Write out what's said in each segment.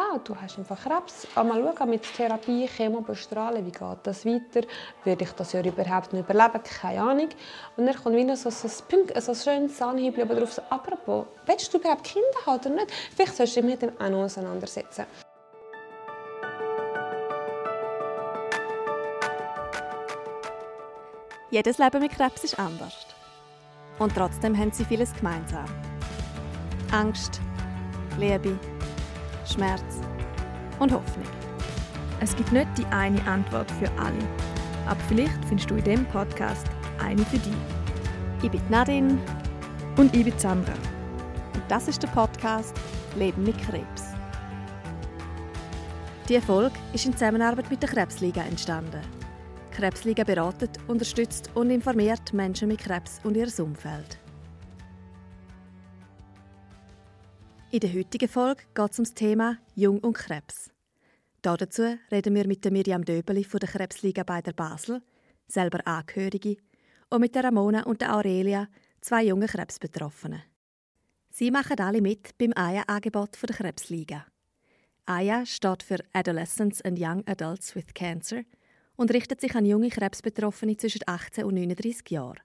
ah, du hast einfach Krebs. Ah, mal schauen, mit Therapie, Chemo, Bestrahlen, wie geht das weiter? Würde ich das ja überhaupt nicht überleben? Keine Ahnung. Und dann kommt wieder so, so, ein, so ein schönes Zahnhübel drauf. So, apropos, willst du überhaupt Kinder haben oder nicht? Vielleicht sollst du dich mit dem auch noch auseinandersetzen. Jedes Leben mit Krebs ist anders. Und trotzdem haben sie vieles gemeinsam. Angst, Liebe, Schmerz und Hoffnung. Es gibt nicht die eine Antwort für alle, aber vielleicht findest du in diesem Podcast eine für dich. Ich bin Nadine und ich bin Sandra. Und das ist der Podcast Leben mit Krebs. Die Erfolg ist in Zusammenarbeit mit der Krebsliga entstanden. Die Krebsliga beratet, unterstützt und informiert Menschen mit Krebs und ihr Umfeld. In der heutigen Folge geht es um das Thema Jung und Krebs. Dazu reden wir mit der Miriam Döbeli von der Krebsliga bei der Basel, selber Angehörige, und mit der Ramona und der Aurelia, zwei junge Krebsbetroffenen. Sie machen alle mit beim AYA-Angebot der Krebsliga. AYA steht für Adolescents and Young Adults with Cancer und richtet sich an junge Krebsbetroffene zwischen 18 und 39 Jahren.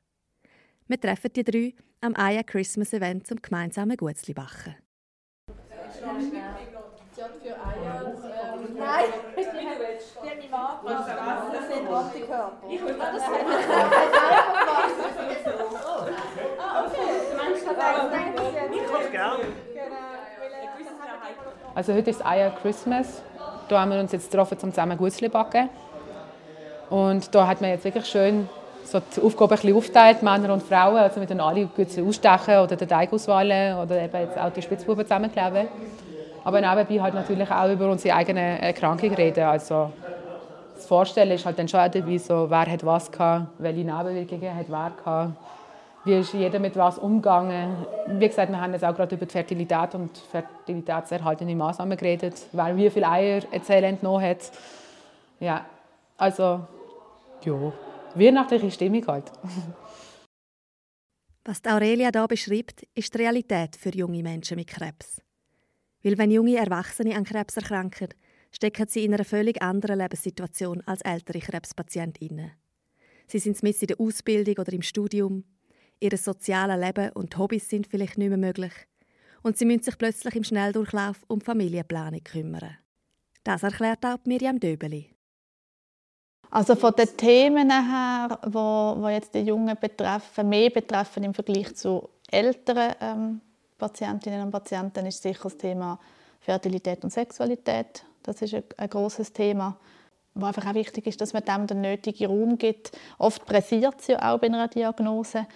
Wir treffen die drei am AYA Christmas Event zum gemeinsamen Gutzli backen. Sie hat für Eier. Ähm, Nein, die hat, die Antikörper. Ich würde das Ah, okay. Du meinst, ich würde gerne. Also heute ist Eier Christmas. Da haben wir uns jetzt getroffen, um zusammen Gutzli backen. Und da hat man jetzt wirklich schön so die Aufgabe ein bisschen aufteilt, Männer und Frauen. Also mit den alle Gutzli ausstechen oder den Teig auswählen oder eben jetzt auch die Spitzbuben zusammenkleben. Aber nebenbei halt natürlich auch über unsere eigene Erkrankung reden. Also das Vorstellen ist halt dann schon auch dabei, so, wer hat was gehabt, welche Nebenwirkungen hat wer gehabt, wie ist jeder mit was umgegangen. Wie gesagt, wir haben jetzt auch gerade über die Fertilität und fertilitätserhaltende Maßnahmen geredet, wer wie viele Eier erzählen entnommen hat. Ja, also ja, weihnachtliche Stimmung halt. Was Aurelia hier beschreibt, ist die Realität für junge Menschen mit Krebs. Weil wenn junge Erwachsene an Krebs erkranken, stecken sie in einer völlig anderen Lebenssituation als ältere Krebspatientinnen. Sie sind mit in der Ausbildung oder im Studium. Ihr soziales Leben und Hobbys sind vielleicht nicht mehr möglich. Und sie müssen sich plötzlich im Schnelldurchlauf um Familienplanung kümmern. Das erklärt auch Miriam Döbeli. Also von den Themen her, wo, wo jetzt die Jungen betreffen, mehr betreffen im Vergleich zu älteren ähm, Patientinnen und Patienten, ist sicher das Thema Fertilität und Sexualität. Das ist ein, ein großes Thema, was einfach auch wichtig ist, dass man dem den nötigen Raum gibt. Oft pressiert es ja auch bei einer Diagnose.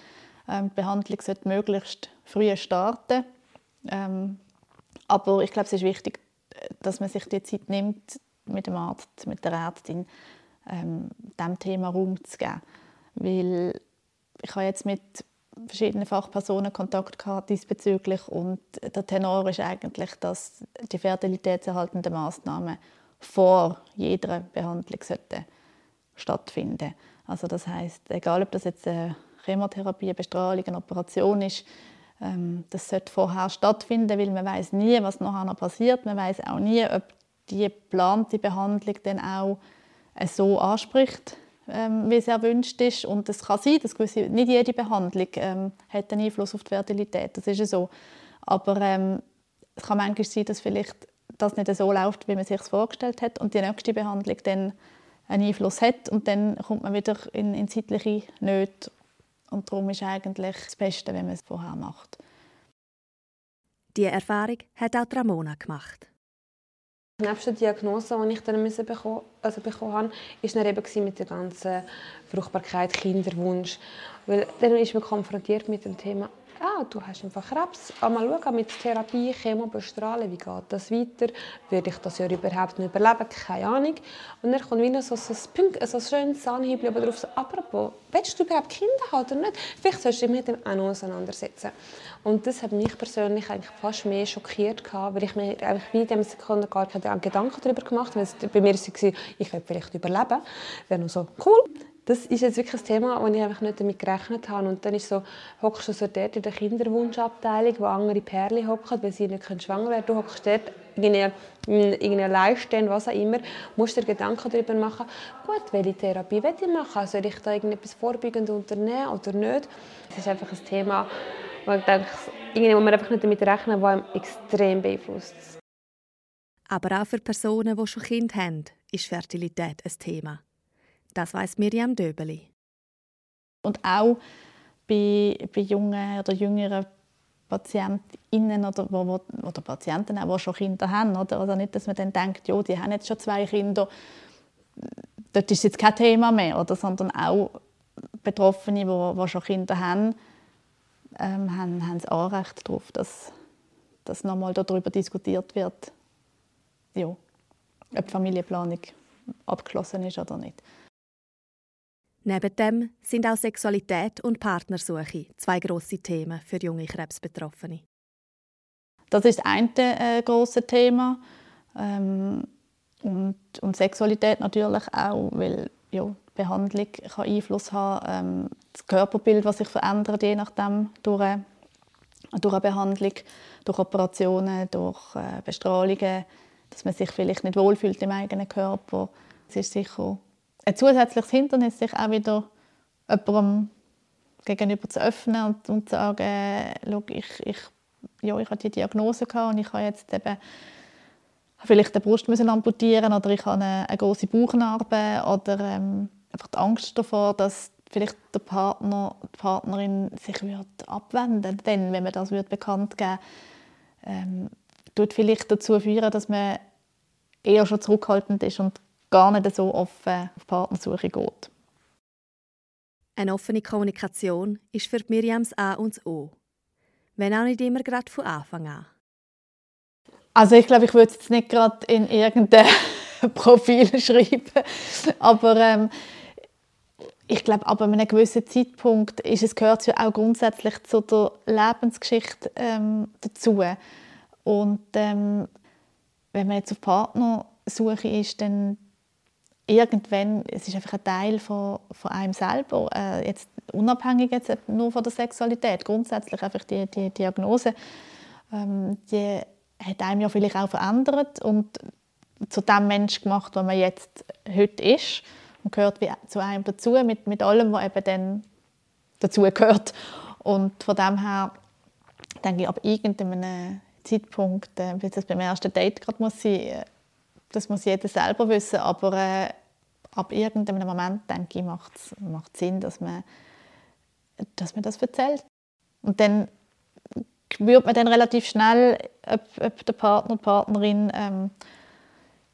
Ähm, die Behandlung sollte möglichst früh starten. Ähm, aber ich glaube, es ist wichtig, dass man sich die Zeit nimmt, mit dem Arzt, mit der Ärztin, ähm, dem Thema Raum zu geben. Weil ich habe jetzt mit verschiedenen Fachpersonen Kontakt gehabt diesbezüglich und der Tenor ist eigentlich, dass die fertilitätserhaltenden Maßnahmen vor jeder Behandlung sollten stattfinden. Also das heißt, egal ob das jetzt eine Chemotherapie, eine Bestrahlung, eine Operation ist, ähm, das sollte vorher stattfinden, weil man weiß nie, was nachher noch passiert. Man weiß auch nie, ob die geplante Behandlung dann auch so anspricht, ähm, wie es erwünscht ist. Und es kann sein, dass gewisse, nicht jede Behandlung ähm, hat einen Einfluss auf die Fertilität. Das ist so. Aber ähm, es kann manchmal sein, dass vielleicht das nicht so läuft, wie man sich vorgestellt hat und die nächste Behandlung dann einen Einfluss hat und dann kommt man wieder in, in zeitliche Nöte. Und darum ist eigentlich das Beste, wenn man es vorher macht. Diese Erfahrung hat auch Ramona gemacht. Neben der Diagnose, die ich dann bekommen, also bekommen habe, war dann mit der ganzen Fruchtbarkeit, Kinderwunsch. Weil dann ist man konfrontiert mit dem Thema, ah, du hast einfach Krebs. Ah, mal schauen, mit Therapie, Chemo, Bestrahlen, wie geht das weiter? Würde ich das ja überhaupt nicht überleben? Keine Ahnung. Und dann kommt wieder so, ein, so ein schönes Zahnhübel drauf, so, apropos, willst du überhaupt Kinder haben oder nicht? Vielleicht sollst du dich mit dem auch noch auseinandersetzen. Und das hat mich persönlich eigentlich fast mehr schockiert, weil ich mir eigentlich wie in dieser Sekunde gar keine Gedanken darüber gemacht habe. Bei mir war es, ich werde vielleicht überleben. Wäre noch so, cool, das ist jetzt wirklich ein Thema, wo ich einfach nicht damit gerechnet habe. Und dann ist so, hockst du so dort in der Kinderwunschabteilung, wo andere Perle hocken, weil sie nicht schwanger werden können. Du hockst dort irgendwie, irgendwie allein was auch immer, musst dir Gedanken darüber machen, gut, welche Therapie will ich machen? Soll ich da irgendetwas vorbeugend unternehmen oder nicht? Das ist einfach ein Thema, wo ich denke, irgendwie man einfach nicht damit rechnen, das einem extrem beeinflusst. Aber auch für Personen, die schon Kind haben, ist Fertilität ein Thema. Das weiß Miriam Döbeli. Und auch bei, bei jungen oder jüngeren Patientinnen oder, wo, oder Patienten, auch, die schon Kinder haben. Oder? Also nicht, dass man dann denkt, ja, die haben jetzt schon zwei Kinder, dort ist jetzt kein Thema mehr. Oder? Sondern auch Betroffene, die, die schon Kinder haben, ähm, haben, haben das Anrecht darauf, dass, dass nochmal darüber diskutiert wird, ja, ob die Familienplanung abgeschlossen ist oder nicht. Neben dem sind auch Sexualität und Partnersuche zwei grosse Themen für junge Krebsbetroffene. Das ist eine äh, große Thema ähm, und, und, Sexualität natürlich auch, weil ja, Behandlung kann Einfluss haben ähm, das Körperbild, was sich verändert, je nachdem durch, äh, durch eine Behandlung, durch Operationen, durch äh, Bestrahlungen, dass man sich vielleicht nicht wohlfühlt im eigenen Körper. Es ist sicher ein zusätzliches Hindernis, sich auch wieder jemandem gegenüber zu öffnen und, zu sagen, äh, ich, ich, ja, ich hatte die Diagnose und ich habe jetzt eben vielleicht die Brust müssen amputieren oder ich habe eine, eine große Bauchnarbe oder ähm, einfach die Angst davor, dass vielleicht der Partner, die Partnerin sich wird abwenden. Denn wenn man das bekannt geben ähm, tut vielleicht dazu führen, dass man eher schon zurückhaltend ist und gar nicht so offen auf Partnersuche geht. Eine offene Kommunikation ist für Miriams A und das O. Wenn auch nicht immer gerade von Anfang an. Also ich glaube, ich würde es jetzt nicht gerade in irgendein Profil schreiben, aber ähm, ich glaube, ab einem gewissen Zeitpunkt ist es gehört ja auch grundsätzlich zu der Lebensgeschichte ähm, dazu. Und ähm, wenn man jetzt auf Partnersuche ist, dann irgendwann, es ist einfach ein Teil von, von einem selber, äh, jetzt unabhängig jetzt nur von der Sexualität, grundsätzlich einfach die, die Diagnose, ähm, die hat einem ja vielleicht auch verändert und zu dem Mensch gemacht, der man jetzt heute ist und gehört wie zu einem dazu, mit, mit allem, was eben dann dazu gehört. Und von dem her denke ich, ab irgendeinem Zeitpunkt, äh, wie das beim ersten Date gerade muss sein, äh, das muss jeder selber wissen, aber äh, ab irgendeinem Moment, denke ich, macht es Sinn, dass man, dass man das erzählt. Und dann spürt man dann relativ schnell, ob, ob der Partner die Partnerin ähm,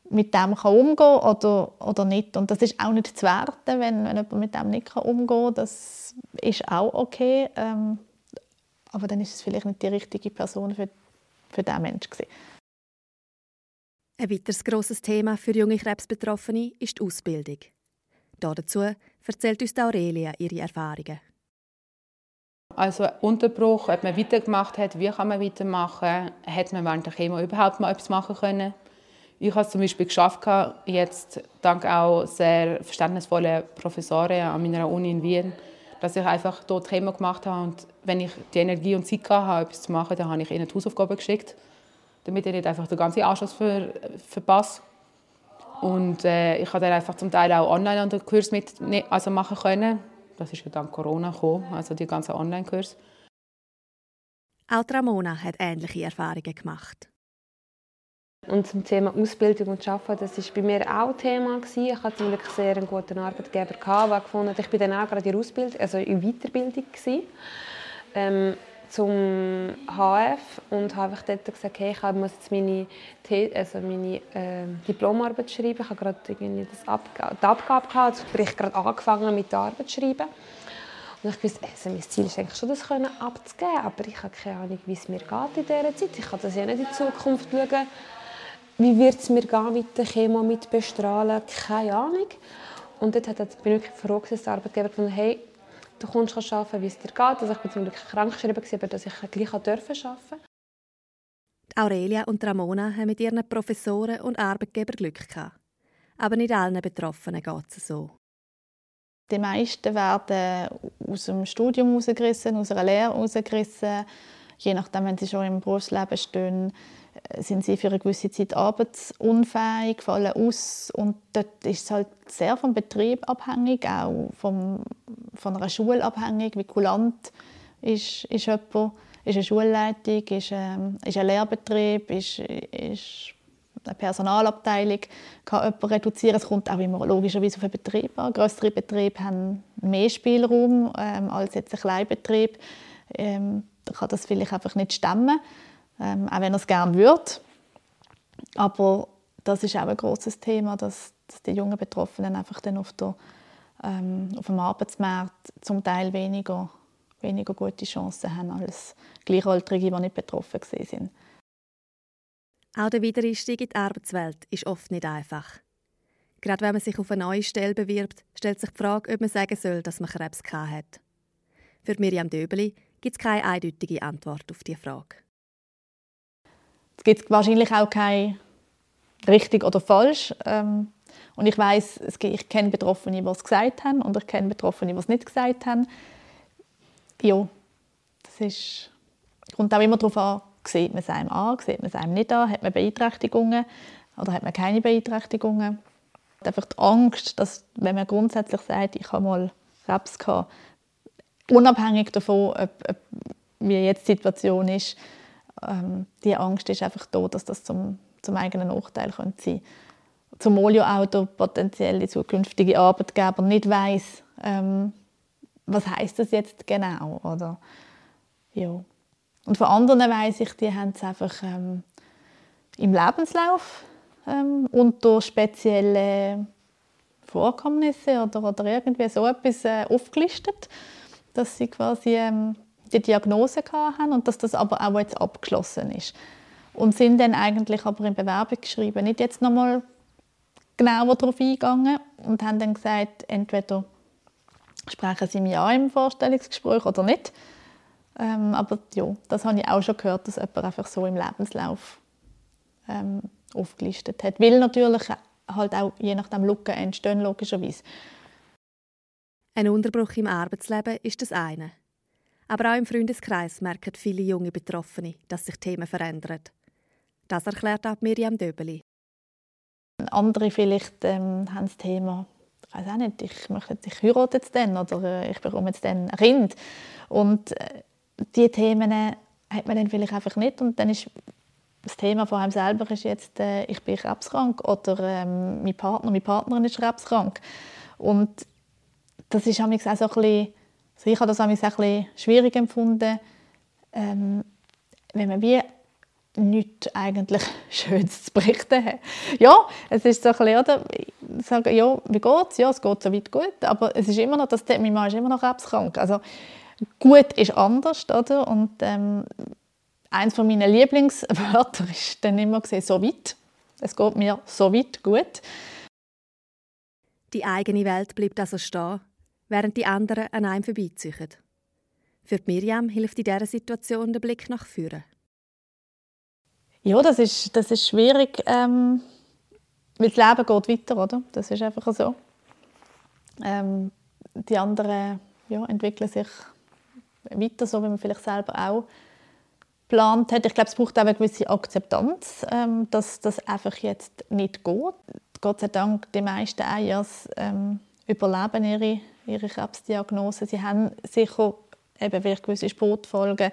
mit dem kann umgehen kann oder, oder nicht. Und das ist auch nicht zu werten, wenn, wenn jemand mit dem nicht umgehen kann. Das ist auch okay. Ähm, aber dann ist es vielleicht nicht die richtige Person für, für diesen Menschen. Gewesen. Ein weiteres grosses Thema für junge Krebsbetroffene ist die Ausbildung. Dazu erzählt uns Aurelia ihre Erfahrungen. Also Unterbruch, ob man weitergemacht hat, wie kann man weitermachen, hat man während der Chemo überhaupt mal etwas machen können. Ich habe es zum Beispiel geschafft, jetzt dank auch sehr verständnisvollen Professoren an meiner Uni in Wien, dass ich einfach dort Chemo gemacht habe und wenn ich die Energie und Zeit hatte, etwas zu machen, dann habe ich ihnen die Hausaufgaben geschickt damit ich nicht einfach den ganzen Anschluss ver verpasse. Und äh, ich habe dann einfach zum Teil auch online an den Kurs mit ne, also machen können. Das ist ja dann Corona gekommen, also die ganzen Online-Kurs. Auch Ramona hat ähnliche Erfahrungen gemacht. Und zum Thema Ausbildung und Arbeiten, das war bei mir auch Thema. Ich hatte zum Glück sehr einen guten Arbeitgeber, der gefunden hat, ich war dann auch gerade in Ausbildung, also in Weiterbildung. Ähm, zum HF und habe dort gesagt, hey, ich muss jetzt meine, also meine äh, Diplomarbeit schreiben. Ich habe gerade irgendwie das Abg die Abgabe gehabt, also sprich gerade angefangen mit der Arbeit zu schreiben. Und ich wusste, also mein Ziel ist eigentlich schon, das abzugeben, aber ich habe keine Ahnung, wie es mir geht in dieser Zeit. Ich kann das ja nicht in die Zukunft schauen. Wie wird es mir gehen mit der Chemo, mit Bestrahlen? Keine Ahnung. Und dort hat bin ich wirklich froh, dass der Arbeitgeber gefunden hey, du kommst arbeiten, wie es dir geht. Also ich war zum Glück krankgeschrieben, aber dass ich gleich arbeiten durfte. Aurelia und Ramona haben mit ihren Professoren und Arbeitgebern Glück gehabt. Aber nicht allen Betroffenen geht es so. Die meisten werden aus dem Studium herausgerissen, aus einer Lehre herausgerissen. Je nachdem, wenn sie schon im Berufsleben stehen, sind sie für eine gewisse Zeit arbeitsunfähig, fallen aus. Und dort ist es halt sehr vom Betrieb abhängig, auch vom, von einer Schule abhängig, wie kulant ist, ist jemand, ist eine Schulleitung, ist, ähm, ist ein Lehrbetrieb, ist, ist eine Personalabteilung kann jemand reduzieren. Es kommt auch immer logischerweise auf den Betrieb an. Größere Betriebe haben mehr Spielraum ähm, als jetzt ein Kleinbetrieb. Ähm, da kann das vielleicht einfach nicht stemmen, ähm, auch wenn er es gerne würde. Aber das ist auch ein großes Thema, dass, dass, die jungen Betroffenen einfach dann auf, der, ähm, auf dem Arbeitsmarkt zum Teil weniger, weniger gute Chancen haben als Gleichaltrige, die nicht betroffen sind. Auch der Wiedereinstieg in die Arbeitswelt ist oft nicht einfach. Gerade wenn man sich auf eine neue Stelle bewirbt, stellt sich die Frage, ob man sagen soll, dass man Krebs hat. Für Miriam Döbeli gibt es keine eindeutige Antwort auf diese Frage. Es gibt wahrscheinlich auch kein richtig oder falsch. Ähm, und ich weiß, ich kenne Betroffene, die es gesagt haben, und ich kenne Betroffene, die es nicht gesagt haben. Ja, das ist, kommt auch immer darauf an, sieht man es einem an, sieht man es einem nicht an, hat man Beeinträchtigungen oder hat man keine Beeinträchtigungen. Einfach die Angst, dass, wenn man grundsätzlich sagt, ich habe mal Krebs gehabt, unabhängig davon, ob, ob, wie jetzt die Situation ist, ähm, die Angst ist einfach da, dass das zum, zum eigenen Nachteil könnte sein Zumal ja auch der potenzielle zukünftige Arbeitgeber nicht weiß, ähm, was heißt das jetzt genau, oder? Ja. Und von anderen weiß ich, die haben es einfach ähm, im Lebenslauf ähm, unter spezielle Vorkommnisse oder, oder irgendwie so etwas äh, aufgelistet, dass sie quasi ähm, die Diagnose haben und dass das aber auch jetzt abgeschlossen ist. Und sind dann eigentlich aber in Bewerbung geschrieben, nicht jetzt nochmal genauer darauf eingegangen und haben dann gesagt, entweder sprechen sie mir Ja im Vorstellungsgespräch oder nicht. Ähm, aber ja, das habe ich auch schon gehört, dass jemand einfach so im Lebenslauf ähm, aufgelistet hat. Weil natürlich halt auch je nachdem Lücken entstehen, logischerweise. Ein Unterbruch im Arbeitsleben ist das eine. Aber auch im Freundeskreis merken viele junge Betroffene, dass sich Themen verändern. Das erklärt auch Miriam Döbeli. Andere vielleicht ähm, haben das Thema, ich weiß auch nicht, ich, möchte, ich heirate jetzt dann oder äh, ich bekomme jetzt dann ein Kind. Und äh, diese Themen hat man dann vielleicht einfach nicht und dann ist das Thema von einem selber ist jetzt, äh, ich bin krebskrank oder ähm, mein Partner, meine Partnerin ist krebskrank. Und das ist auch so ein bisschen, also ich habe das auch ein bisschen schwierig empfunden, ähm, wenn man wie nichts eigentlich Schönes zu berichten hat. Ja, es ist so ein bisschen, oder? Ich sage, ja, wie geht's? Ja, es geht so weit gut, aber es ist immer noch, dass mein Mann ist immer noch krebskrank. Also gut ist anders, oder? Und ähm, eins von Lieblingswörter ist dann immer gesehen, so weit. Es geht mir so weit gut. Die eigene Welt bleibt also stehen, während die anderen an einem vorbeiziehen. Für Miriam hilft in dieser Situation der Blick nach vorne. Ja, das ist, das ist schwierig, ähm, weil das Leben geht weiter, oder? Das ist einfach so. Ähm, die anderen ja, entwickeln sich weiter, so wie man vielleicht selber auch geplant hat. Ich glaube, es braucht auch eine gewisse Akzeptanz, ähm, dass das einfach jetzt nicht geht. Gott sei Dank, die meisten Eiers ähm, überleben ihre, ihre Krebsdiagnose. Sie haben sicher eben vielleicht gewisse Sportfolgen,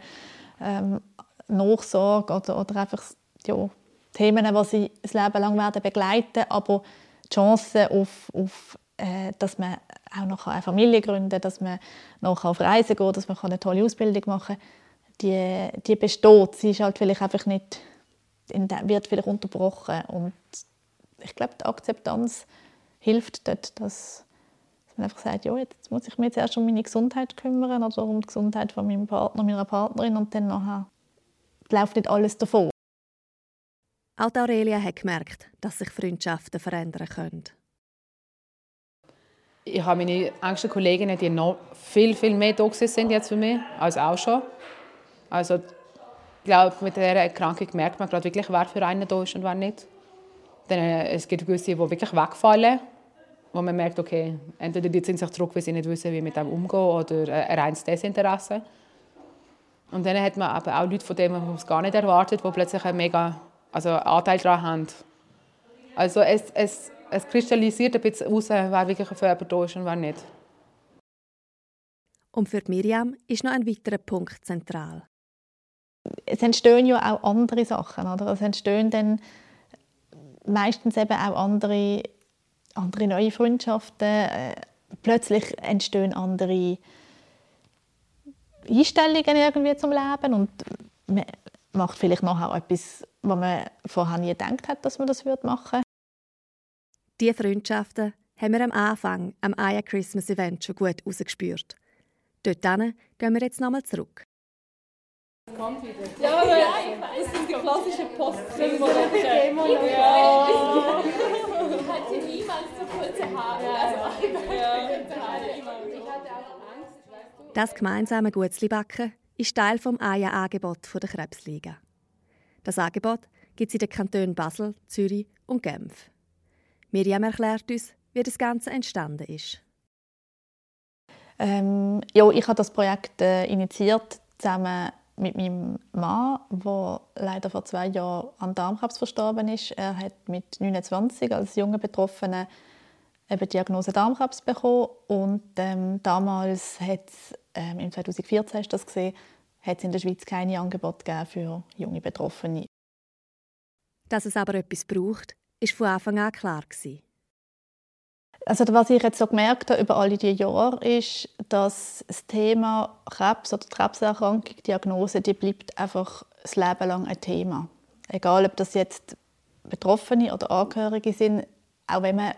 ähm, Nachsorge oder, oder einfach ja, Themen, die sie das Leben lang werden begleiten aber die Chance auf, auf äh, dass man auch noch eine Familie gründen kann, dass man noch auf Reisen geht, dass man eine tolle Ausbildung machen kann, die, die besteht. Sie ist halt vielleicht einfach nicht, wird vielleicht unterbrochen. Und ich glaube, die Akzeptanz hilft dort, dass man einfach sagt, ja, jetzt muss ich mich zuerst um meine Gesundheit kümmern oder um die Gesundheit von meinem Partner, meiner Partnerin und dann nachher läuft nicht alles davon. Auch Aurelia hat gemerkt, dass sich Freundschaften verändern können ich habe meine engsten Kolleginnen, die noch viel, viel mehr da sind jetzt für mich, als auch schon. Also ich glaube, mit dieser Erkrankung merkt man gerade wirklich, wer für einen da ist und wer nicht. Dann, äh, es gibt gewisse, die wirklich wegfallen. Wo man merkt, okay, entweder die ziehen sich zurück, weil sie nicht wissen, wie mit dem umgehen oder ein reines Desinteresse. Und dann hat man aber auch Leute, von denen man es gar nicht erwartet, die plötzlich einen mega also Anteil daran haben. Also es, es, es kristallisiert ein bisschen heraus, wer wirklich für jemanden da ist und wer nicht. Und für Miriam ist noch ein weiterer Punkt zentral. Es entstehen ja auch andere Sachen. Oder? Es entstehen dann meistens eben auch andere, andere neue Freundschaften. Äh, plötzlich entstehen andere Einstellungen irgendwie zum Leben und man macht vielleicht nachher auch etwas, was man vorher nie gedacht hat, dass man das machen würde. Diese Freundschaften haben wir am Anfang am Aya Christmas Event schon gut herausgespürt. Dort gehen wir jetzt nochmal zurück. Ja, aber das sind die klassischen Postsymbole. Ja. das gemeinsame Gutzlibacken ist Teil des AIA-Angebot der Krebsliga. Das Angebot gibt es in den Kantonen Basel, Zürich und Genf. Miriam erklärt uns, wie das Ganze entstanden ist. Ähm, ja, ich habe das Projekt äh, initiiert zusammen mit meinem Mann, der leider vor zwei Jahren an Darmkrebs verstorben ist. Er hat mit 29 als junger Betroffener eben die Diagnose Darmkrebs bekommen und ähm, damals hat es, ähm, im 2014 ist das gesehen, hat es in der Schweiz keine Angebote für junge Betroffene. Dass es aber etwas braucht, ist von Anfang an klar gewesen. Also was ich jetzt so gemerkt habe über alle diese Jahre ist, dass das Thema Krebs oder Krebserkrankung, Diagnose, die bleibt einfach das Leben lang ein Thema. Egal, ob das jetzt Betroffene oder Angehörige sind, auch wenn man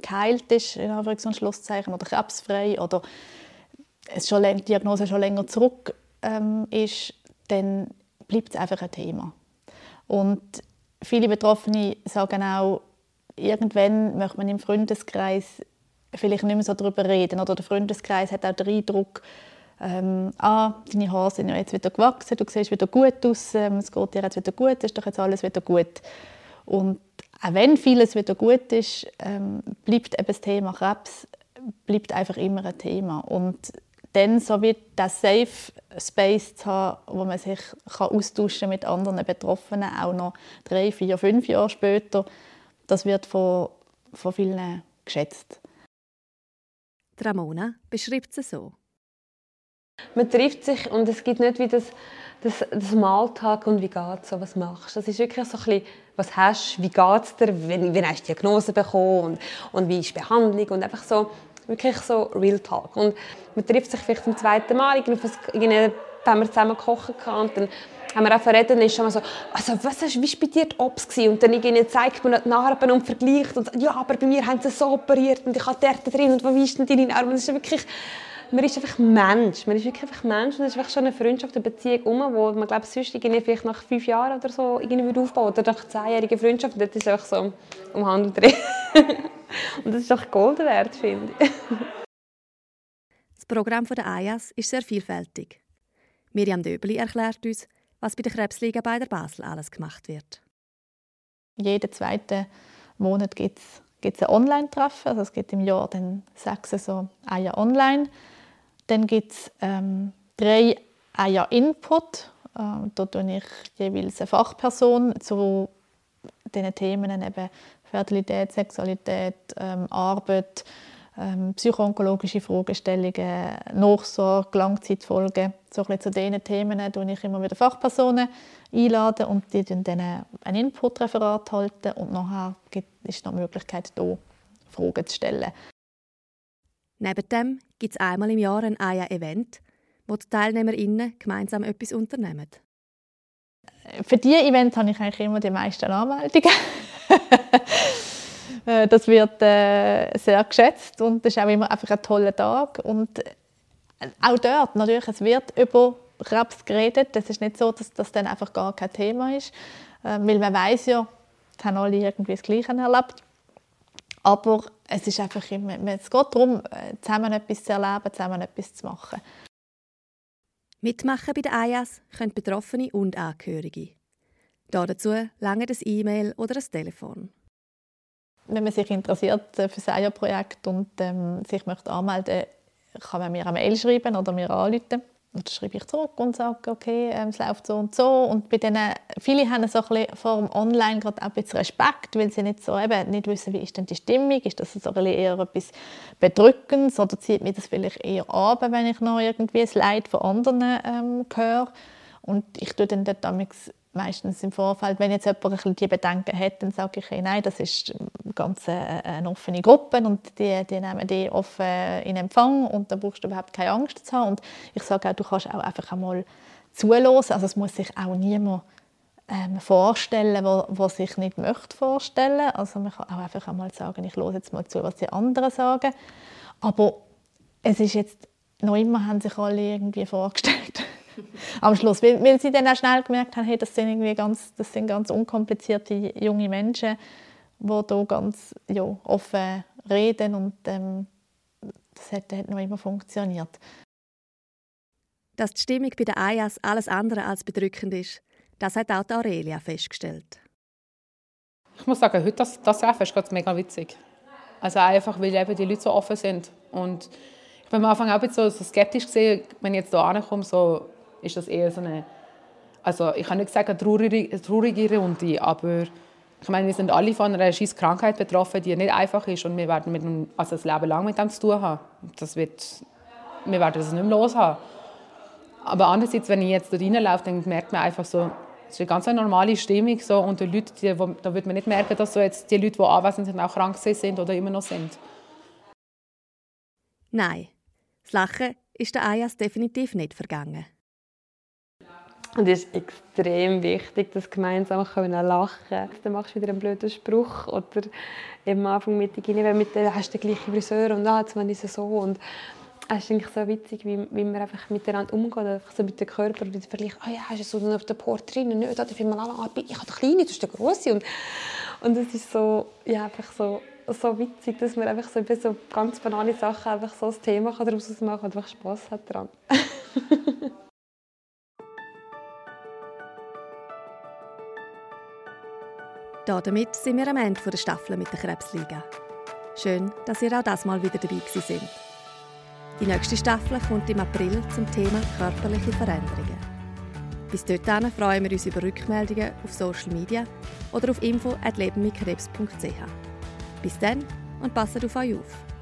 geheilt ist, in Anführungs- und Schlusszeichen, oder krebsfrei oder es schon, die Diagnose schon länger zurück ähm, ist, dann bleibt es einfach ein Thema. Und viele Betroffene sagen auch, irgendwann möchte man im Freundeskreis vielleicht nicht mehr so darüber reden. Oder der Freundeskreis hat auch den Eindruck, ähm, ah, deine Haare sind ja jetzt wieder gewachsen, du siehst wieder gut aus, ähm, es geht dir jetzt wieder gut, ist doch jetzt alles wieder gut. Und auch wenn vieles wieder gut ist, ähm, bleibt eben das Thema Krebs bleibt einfach immer ein Thema. Und dann so wie das Safe Space zu haben, wo man sich kann austauschen mit anderen Betroffenen, auch noch drei, vier, fünf Jahre später, das wird von, von vielen geschätzt. Ramona beschreibt es so. Man trifft sich und es gibt nicht wie das, das, das Maltag und wie geht's so, was machst du. Das ist wirklich so ein bisschen, was hast du, wie geht's dir, wie, wie hast du die Diagnose bekommen und, und wie ist die Behandlung und einfach so, wirklich so Real Talk. Und man trifft sich vielleicht zum zweiten Mal, irgendwie, wenn wir zusammen kochen kann dann haben wir auch verredet, dann ist schon mal so, also was hast, wie bei dir die Ops? Gewesen? Und dann irgendwie zeigt man die Narben und vergleicht und ja, aber bei mir haben sie so operiert und ich habe dort drin und wo ist denn deine Narben? Das ist wirklich, man ist einfach Mensch, man ist wirklich einfach Mensch und es ist einfach schon eine Freundschaft, eine Beziehung um, wo man glaube sonst irgendwie vielleicht nach fünf Jahren oder so irgendwie aufbauen oder nach zehnjähriger Freundschaft, das ist einfach so um Handel drin. und das ist doch Gold wert, finde ich. Das Programm der AYAS ist sehr vielfältig. Miriam Döbeli erklärt uns, was bei der Krebsliga bei der Basel alles gemacht wird. Jeden zweiten Monat gibt es ein Online-Treffen. Also es gibt im Jahr dann sechs so ein Jahr online. Dann gibt es ähm, drei ein Jahr Input. Ähm, da tue ich jeweils eine Fachperson zu diesen Themen eben Fertilität, Sexualität, ähm, Arbeit, ähm, psychoonkologische Fragestellungen, Nachsorge, Langzeitfolgen. So ein zu diesen Themen einlade ich immer wieder Fachpersonen einladen und die dann ein Input-Referat halten und nachher gibt, ist noch die Möglichkeit, hier Fragen zu stellen. Neben dem gibt es einmal im Jahr ein AYA-Event, wo die TeilnehmerInnen gemeinsam etwas unternehmen. Für diese Events habe ich eigentlich immer die meisten Anmeldungen. Äh, das wird äh, sehr geschätzt und es ist auch immer einfach ein toller Tag. Und äh, auch dort, natürlich, es wird über Krebs geredet. Es ist nicht so, dass das dann einfach gar kein Thema ist. Äh, weil man weiß ja, es haben alle irgendwie das Gleiche erlebt. Aber es ist einfach immer, es geht darum, äh, zusammen etwas zu erleben, zusammen etwas zu machen. Mitmachen bei den AYAS können Betroffene und Angehörige. Dazu lange das E-Mail oder das Telefon. wenn man sich interessiert für das EIA-Projekt und ähm, sich möchte anmelden kann man mir eine Mail schreiben oder mir anrufen. Und dann schreibe ich zurück und sage, okay, ähm, es läuft so und so. Und bei denen, viele haben so ein vor dem Online gerade auch ein bisschen Respekt, weil sie nicht so eben nicht wissen, wie ist denn die Stimmung, ist das so ein eher etwas Bedrückendes oder zieht mir das vielleicht eher ab, wenn ich noch irgendwie das Leid von anderen ähm, höre. Und ich tue dann dort meistens im Vorfeld, wenn jetzt jemand die Bedenken hat, dann sage ich, nein, das ist ganz eine, eine offene Gruppe und die, die nehmen die offen in Empfang und da brauchst du überhaupt keine Angst zu haben. Und ich sage auch, du kannst auch einfach einmal zuhören. Also es muss sich auch niemand ähm, vorstellen, wo sich nicht möchte vorstellen. Also man kann auch einfach einmal sagen, ich höre jetzt mal zu, was die anderen sagen. Aber es ist jetzt noch immer haben sich alle irgendwie vorgestellt, am Schluss. Weil, weil, sie dann auch schnell gemerkt haben, hey, das, sind irgendwie ganz, das sind ganz unkomplizierte junge Menschen, die hier ganz ja, offen reden und ähm, das hat, hat noch immer funktioniert. Dass die Stimmung bei den Ayas alles andere als bedrückend ist, das hat auch Aurelia festgestellt. Ich muss sagen, heute das, das Treffen ist mega witzig. Also einfach, weil eben die Leute so offen sind. Und ich bin am Anfang auch ein bisschen so, so skeptisch gesehen, wenn ich jetzt hier ankomme, so, ist das eher so eine, also ich kann nicht sagen traurige, traurige Runde, aber ich meine, wir sind alle von einer scheiß Krankheit betroffen, die nicht einfach ist und wir werden mit dem, also das Leben lang mit dem zu tun haben. Das wird, wir werden das nicht mehr los haben. Aber andererseits, wenn ich jetzt da reinlaufe, dann merkt man einfach so, es ist eine ganz normale Stimmung so, und die Leute, die, da wird man nicht merken, dass so jetzt die Leute, die anwesend sind, auch krank sind oder immer noch sind. Nein, das Lachen ist der Ayas definitiv nicht vergangen. Und es ist extrem wichtig, das gemeinsam lachen können. Dann machst du wieder einen blöden Spruch oder am Anfang mit der mit der hast du den gleichen Friseur und ah, jetzt ist es so. Und es ist eigentlich so witzig, wie, wie man einfach miteinander umgeht, einfach so mit dem Körper. Und vergleicht, ah oh ja, hast du so auf der Port drin, nicht, da für mal ah, ich habe den kleinen, du hast den grossen und und es ist so, ja, einfach so, so witzig, dass man einfach so, so ganz banale Sachen einfach so ein Thema daraus machen kann und einfach Spass hat daran. Damit sind wir am Ende der Staffel mit der Krebsliga. Schön, dass ihr auch das Mal wieder dabei sind. Die nächste Staffel kommt im April zum Thema körperliche Veränderungen. Bis dahin freuen wir uns über Rückmeldungen auf Social Media oder auf info.lebenmitkrebs.ch. Bis dann und passt auf euch auf.